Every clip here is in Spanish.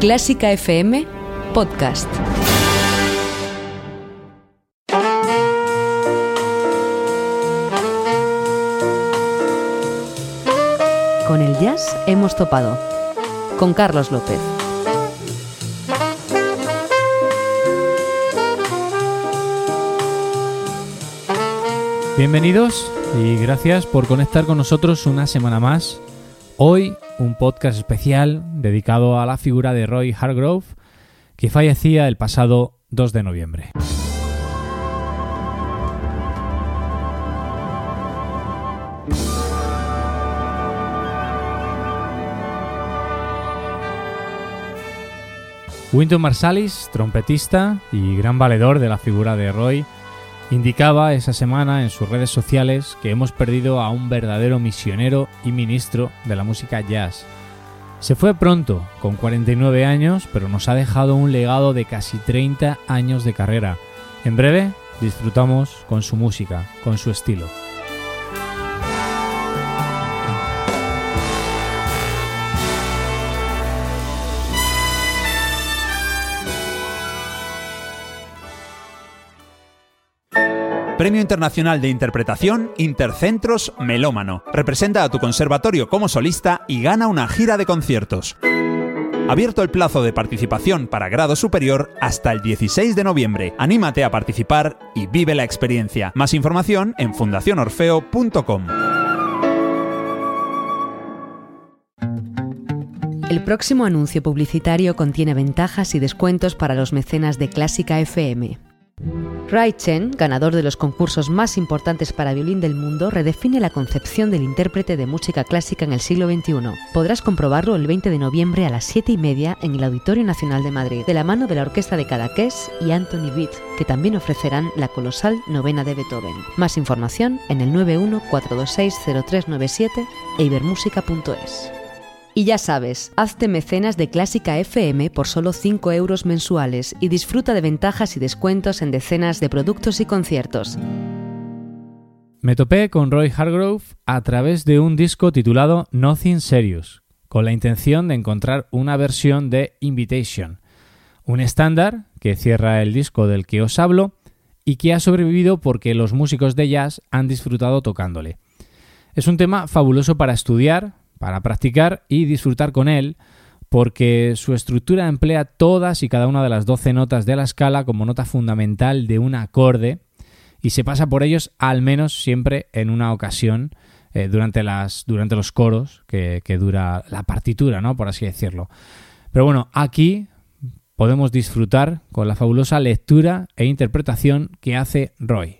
Clásica FM Podcast. Con el jazz hemos topado. Con Carlos López. Bienvenidos y gracias por conectar con nosotros una semana más. Hoy un podcast especial dedicado a la figura de Roy Hargrove, que fallecía el pasado 2 de noviembre. Winton Marsalis, trompetista y gran valedor de la figura de Roy, indicaba esa semana en sus redes sociales que hemos perdido a un verdadero misionero y ministro de la música jazz. Se fue pronto, con 49 años, pero nos ha dejado un legado de casi 30 años de carrera. En breve disfrutamos con su música, con su estilo. Premio Internacional de Interpretación Intercentros Melómano. Representa a tu conservatorio como solista y gana una gira de conciertos. Abierto el plazo de participación para grado superior hasta el 16 de noviembre. Anímate a participar y vive la experiencia. Más información en fundacionorfeo.com. El próximo anuncio publicitario contiene ventajas y descuentos para los mecenas de Clásica FM. Rai Chen, ganador de los concursos más importantes para violín del mundo, redefine la concepción del intérprete de música clásica en el siglo XXI. Podrás comprobarlo el 20 de noviembre a las 7 y media en el Auditorio Nacional de Madrid, de la mano de la Orquesta de Cadaqués y Anthony Witt, que también ofrecerán la colosal novena de Beethoven. Más información en el 914260397 e ibermúsica.es. Y ya sabes, hazte mecenas de Clásica FM por solo 5 euros mensuales y disfruta de ventajas y descuentos en decenas de productos y conciertos. Me topé con Roy Hargrove a través de un disco titulado Nothing Serious, con la intención de encontrar una versión de Invitation, un estándar que cierra el disco del que os hablo y que ha sobrevivido porque los músicos de jazz han disfrutado tocándole. Es un tema fabuloso para estudiar, para practicar y disfrutar con él, porque su estructura emplea todas y cada una de las 12 notas de la escala como nota fundamental de un acorde y se pasa por ellos al menos siempre en una ocasión eh, durante, las, durante los coros que, que dura la partitura, ¿no? por así decirlo. Pero bueno, aquí podemos disfrutar con la fabulosa lectura e interpretación que hace Roy.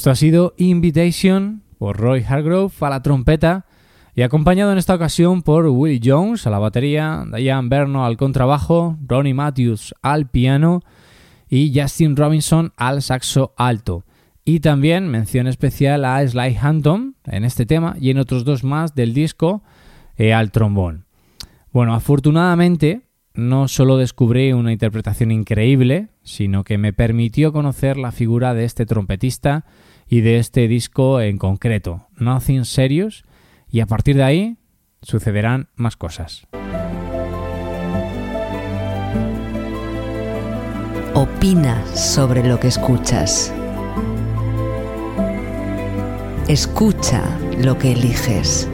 Esto ha sido Invitation por Roy Hargrove a la trompeta y acompañado en esta ocasión por Willie Jones a la batería, Diane Berno al contrabajo, Ronnie Matthews al piano y Justin Robinson al saxo alto. Y también mención especial a Sly Hampton en este tema y en otros dos más del disco eh, al trombón. Bueno, afortunadamente no solo descubrí una interpretación increíble, sino que me permitió conocer la figura de este trompetista y de este disco en concreto, Nothing Serious, y a partir de ahí sucederán más cosas. Opina sobre lo que escuchas. Escucha lo que eliges.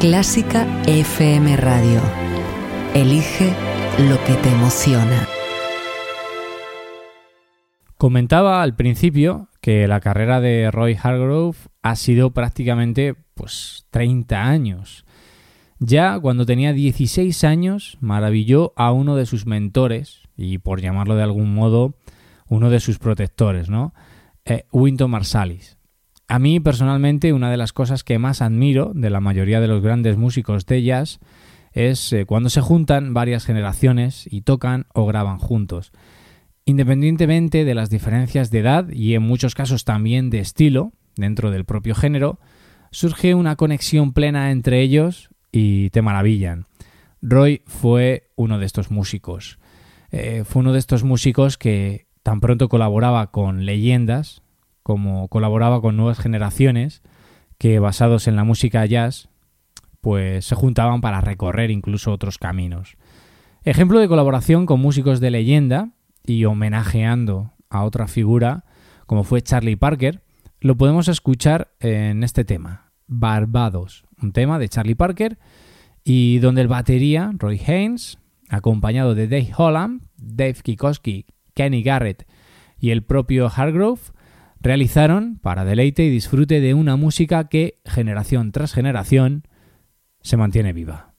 Clásica FM Radio. Elige lo que te emociona. Comentaba al principio que la carrera de Roy Hargrove ha sido prácticamente pues 30 años. Ya cuando tenía 16 años maravilló a uno de sus mentores y por llamarlo de algún modo uno de sus protectores, ¿no? Eh, Winton Marsalis. A mí personalmente una de las cosas que más admiro de la mayoría de los grandes músicos de jazz es eh, cuando se juntan varias generaciones y tocan o graban juntos. Independientemente de las diferencias de edad y en muchos casos también de estilo dentro del propio género, surge una conexión plena entre ellos y te maravillan. Roy fue uno de estos músicos. Eh, fue uno de estos músicos que tan pronto colaboraba con leyendas como colaboraba con nuevas generaciones que basados en la música jazz pues se juntaban para recorrer incluso otros caminos. Ejemplo de colaboración con músicos de leyenda y homenajeando a otra figura como fue Charlie Parker, lo podemos escuchar en este tema, Barbados, un tema de Charlie Parker y donde el batería, Roy Haynes, acompañado de Dave Holland, Dave Kikoski, Kenny Garrett y el propio Hargrove, realizaron para deleite y disfrute de una música que, generación tras generación, se mantiene viva.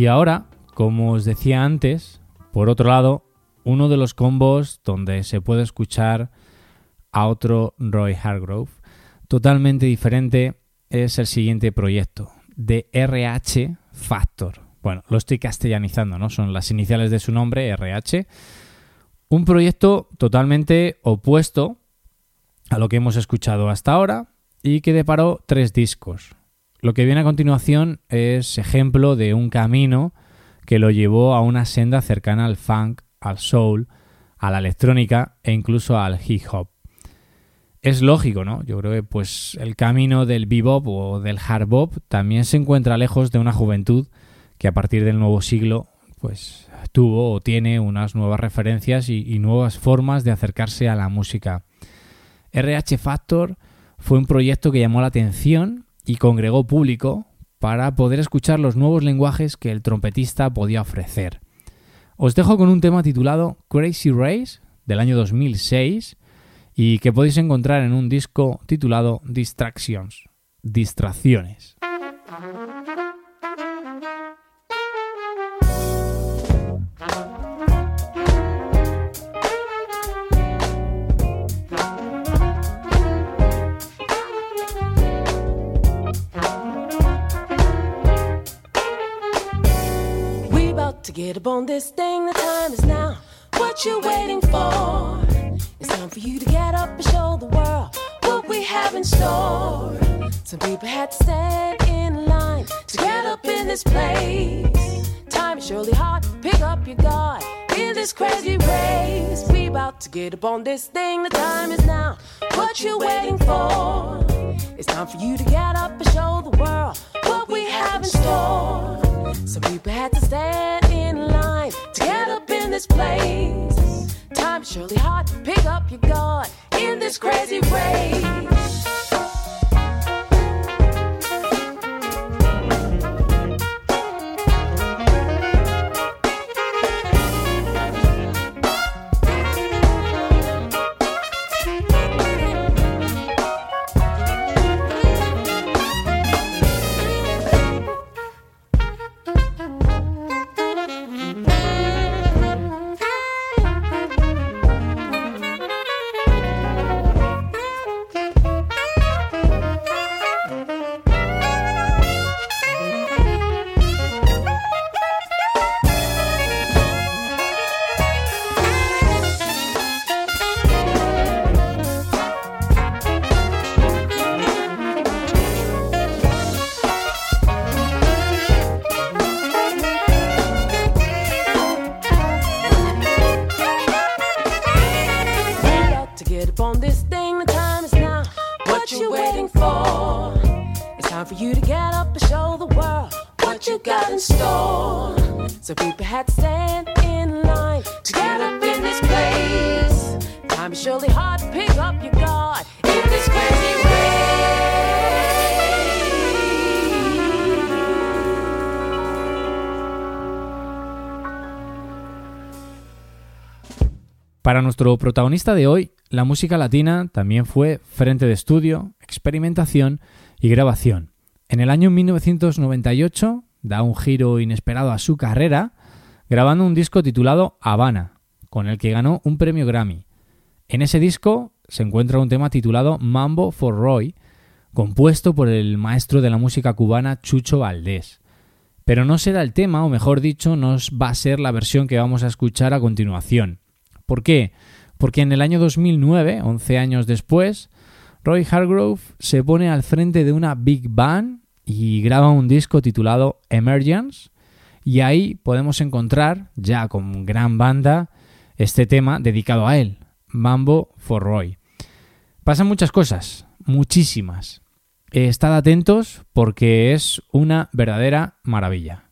Y ahora, como os decía antes, por otro lado, uno de los combos donde se puede escuchar a otro Roy Hargrove totalmente diferente es el siguiente proyecto de RH Factor. Bueno, lo estoy castellanizando, ¿no? Son las iniciales de su nombre, RH. Un proyecto totalmente opuesto a lo que hemos escuchado hasta ahora y que deparó tres discos. Lo que viene a continuación es ejemplo de un camino que lo llevó a una senda cercana al funk, al soul, a la electrónica e incluso al hip hop. Es lógico, ¿no? Yo creo que pues el camino del bebop o del hard bop también se encuentra lejos de una juventud que a partir del nuevo siglo pues tuvo o tiene unas nuevas referencias y, y nuevas formas de acercarse a la música. RH Factor fue un proyecto que llamó la atención y congregó público para poder escuchar los nuevos lenguajes que el trompetista podía ofrecer. Os dejo con un tema titulado Crazy Race del año 2006 y que podéis encontrar en un disco titulado Distractions, Distracciones. To get up on this thing. The time is now. What you waiting for? It's time for you to get up and show the world what we have in store. Some people had to stand in line to get up in this place. Time is surely hard. Pick up your guard in this crazy race. We about to get up on this thing. The time is now. What you waiting for? It's time for you to get up and show the world what we have in store. Some people had to stand in line to get up in this place. Time surely hard to pick up your guard in this crazy race. Nuestro protagonista de hoy, la música latina también fue frente de estudio, experimentación y grabación. En el año 1998 da un giro inesperado a su carrera grabando un disco titulado Habana, con el que ganó un premio Grammy. En ese disco se encuentra un tema titulado Mambo for Roy, compuesto por el maestro de la música cubana Chucho Valdés. Pero no será el tema, o mejor dicho, no va a ser la versión que vamos a escuchar a continuación. ¿Por qué? Porque en el año 2009, 11 años después, Roy Hargrove se pone al frente de una big band y graba un disco titulado Emergence y ahí podemos encontrar, ya con gran banda, este tema dedicado a él, Mambo for Roy. Pasan muchas cosas, muchísimas. Estad atentos porque es una verdadera maravilla.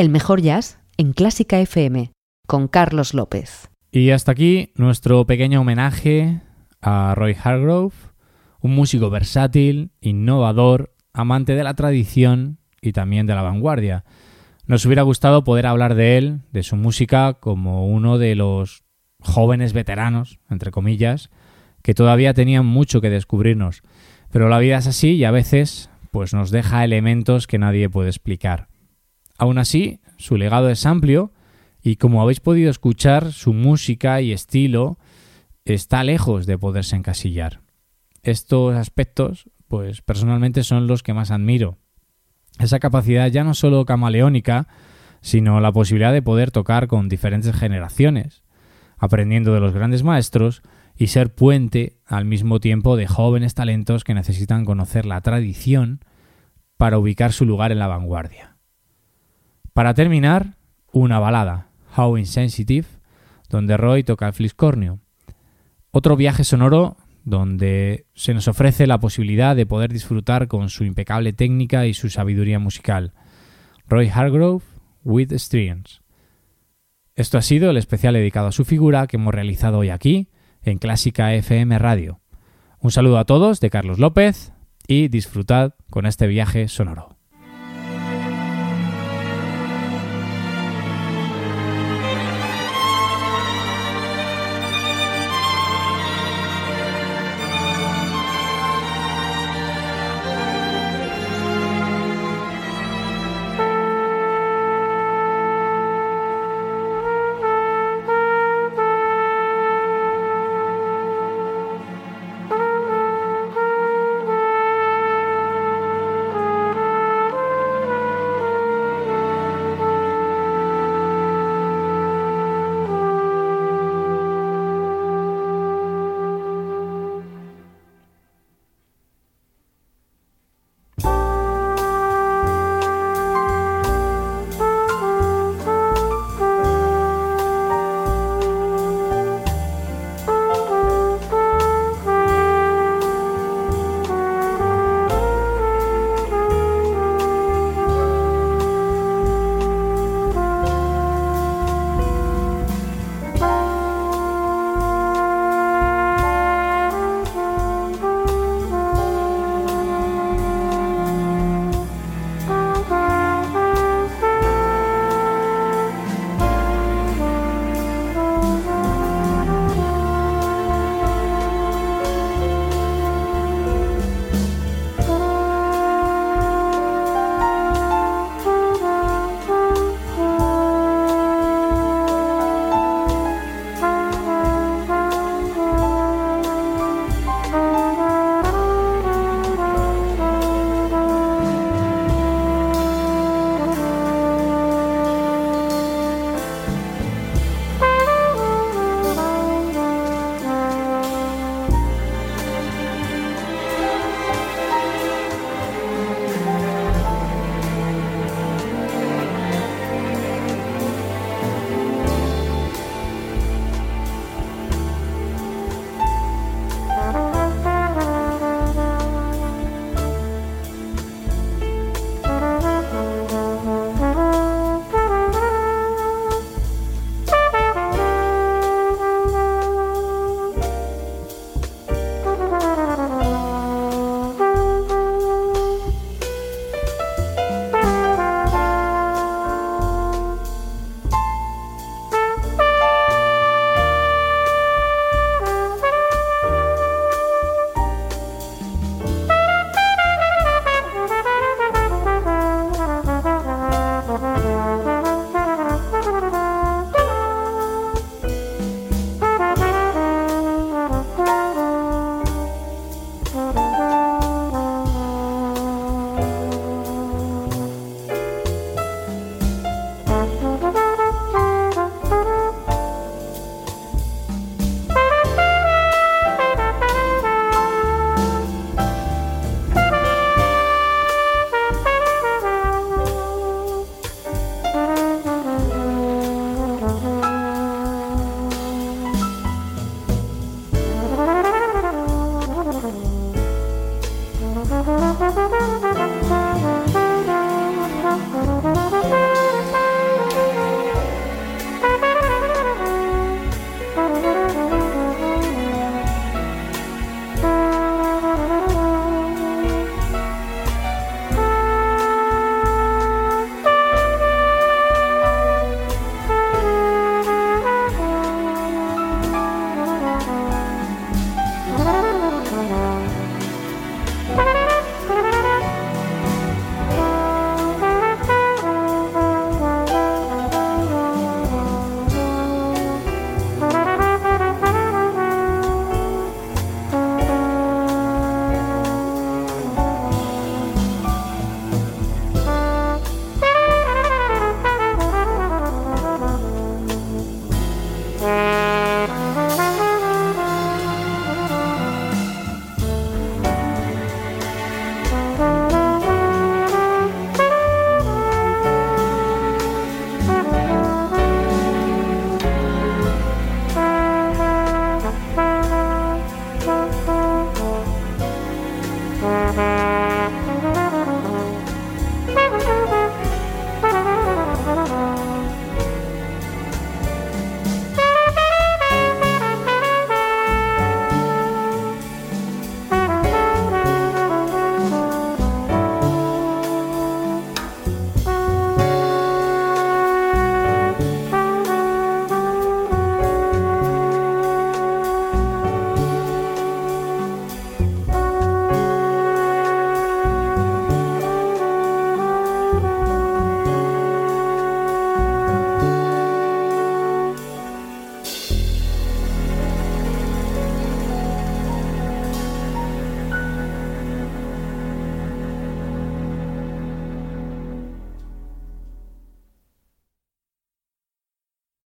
El mejor jazz en Clásica FM con Carlos López. Y hasta aquí nuestro pequeño homenaje a Roy Hargrove, un músico versátil, innovador, amante de la tradición y también de la vanguardia. Nos hubiera gustado poder hablar de él, de su música, como uno de los jóvenes veteranos, entre comillas, que todavía tenían mucho que descubrirnos. Pero la vida es así y a veces pues nos deja elementos que nadie puede explicar. Aún así, su legado es amplio y como habéis podido escuchar, su música y estilo está lejos de poderse encasillar. Estos aspectos, pues personalmente son los que más admiro. Esa capacidad ya no solo camaleónica, sino la posibilidad de poder tocar con diferentes generaciones, aprendiendo de los grandes maestros y ser puente al mismo tiempo de jóvenes talentos que necesitan conocer la tradición para ubicar su lugar en la vanguardia. Para terminar, una balada, How Insensitive, donde Roy toca el fliscornio. Otro viaje sonoro donde se nos ofrece la posibilidad de poder disfrutar con su impecable técnica y su sabiduría musical. Roy Hargrove with Strings. Esto ha sido el especial dedicado a su figura que hemos realizado hoy aquí en Clásica FM Radio. Un saludo a todos de Carlos López y disfrutad con este viaje sonoro.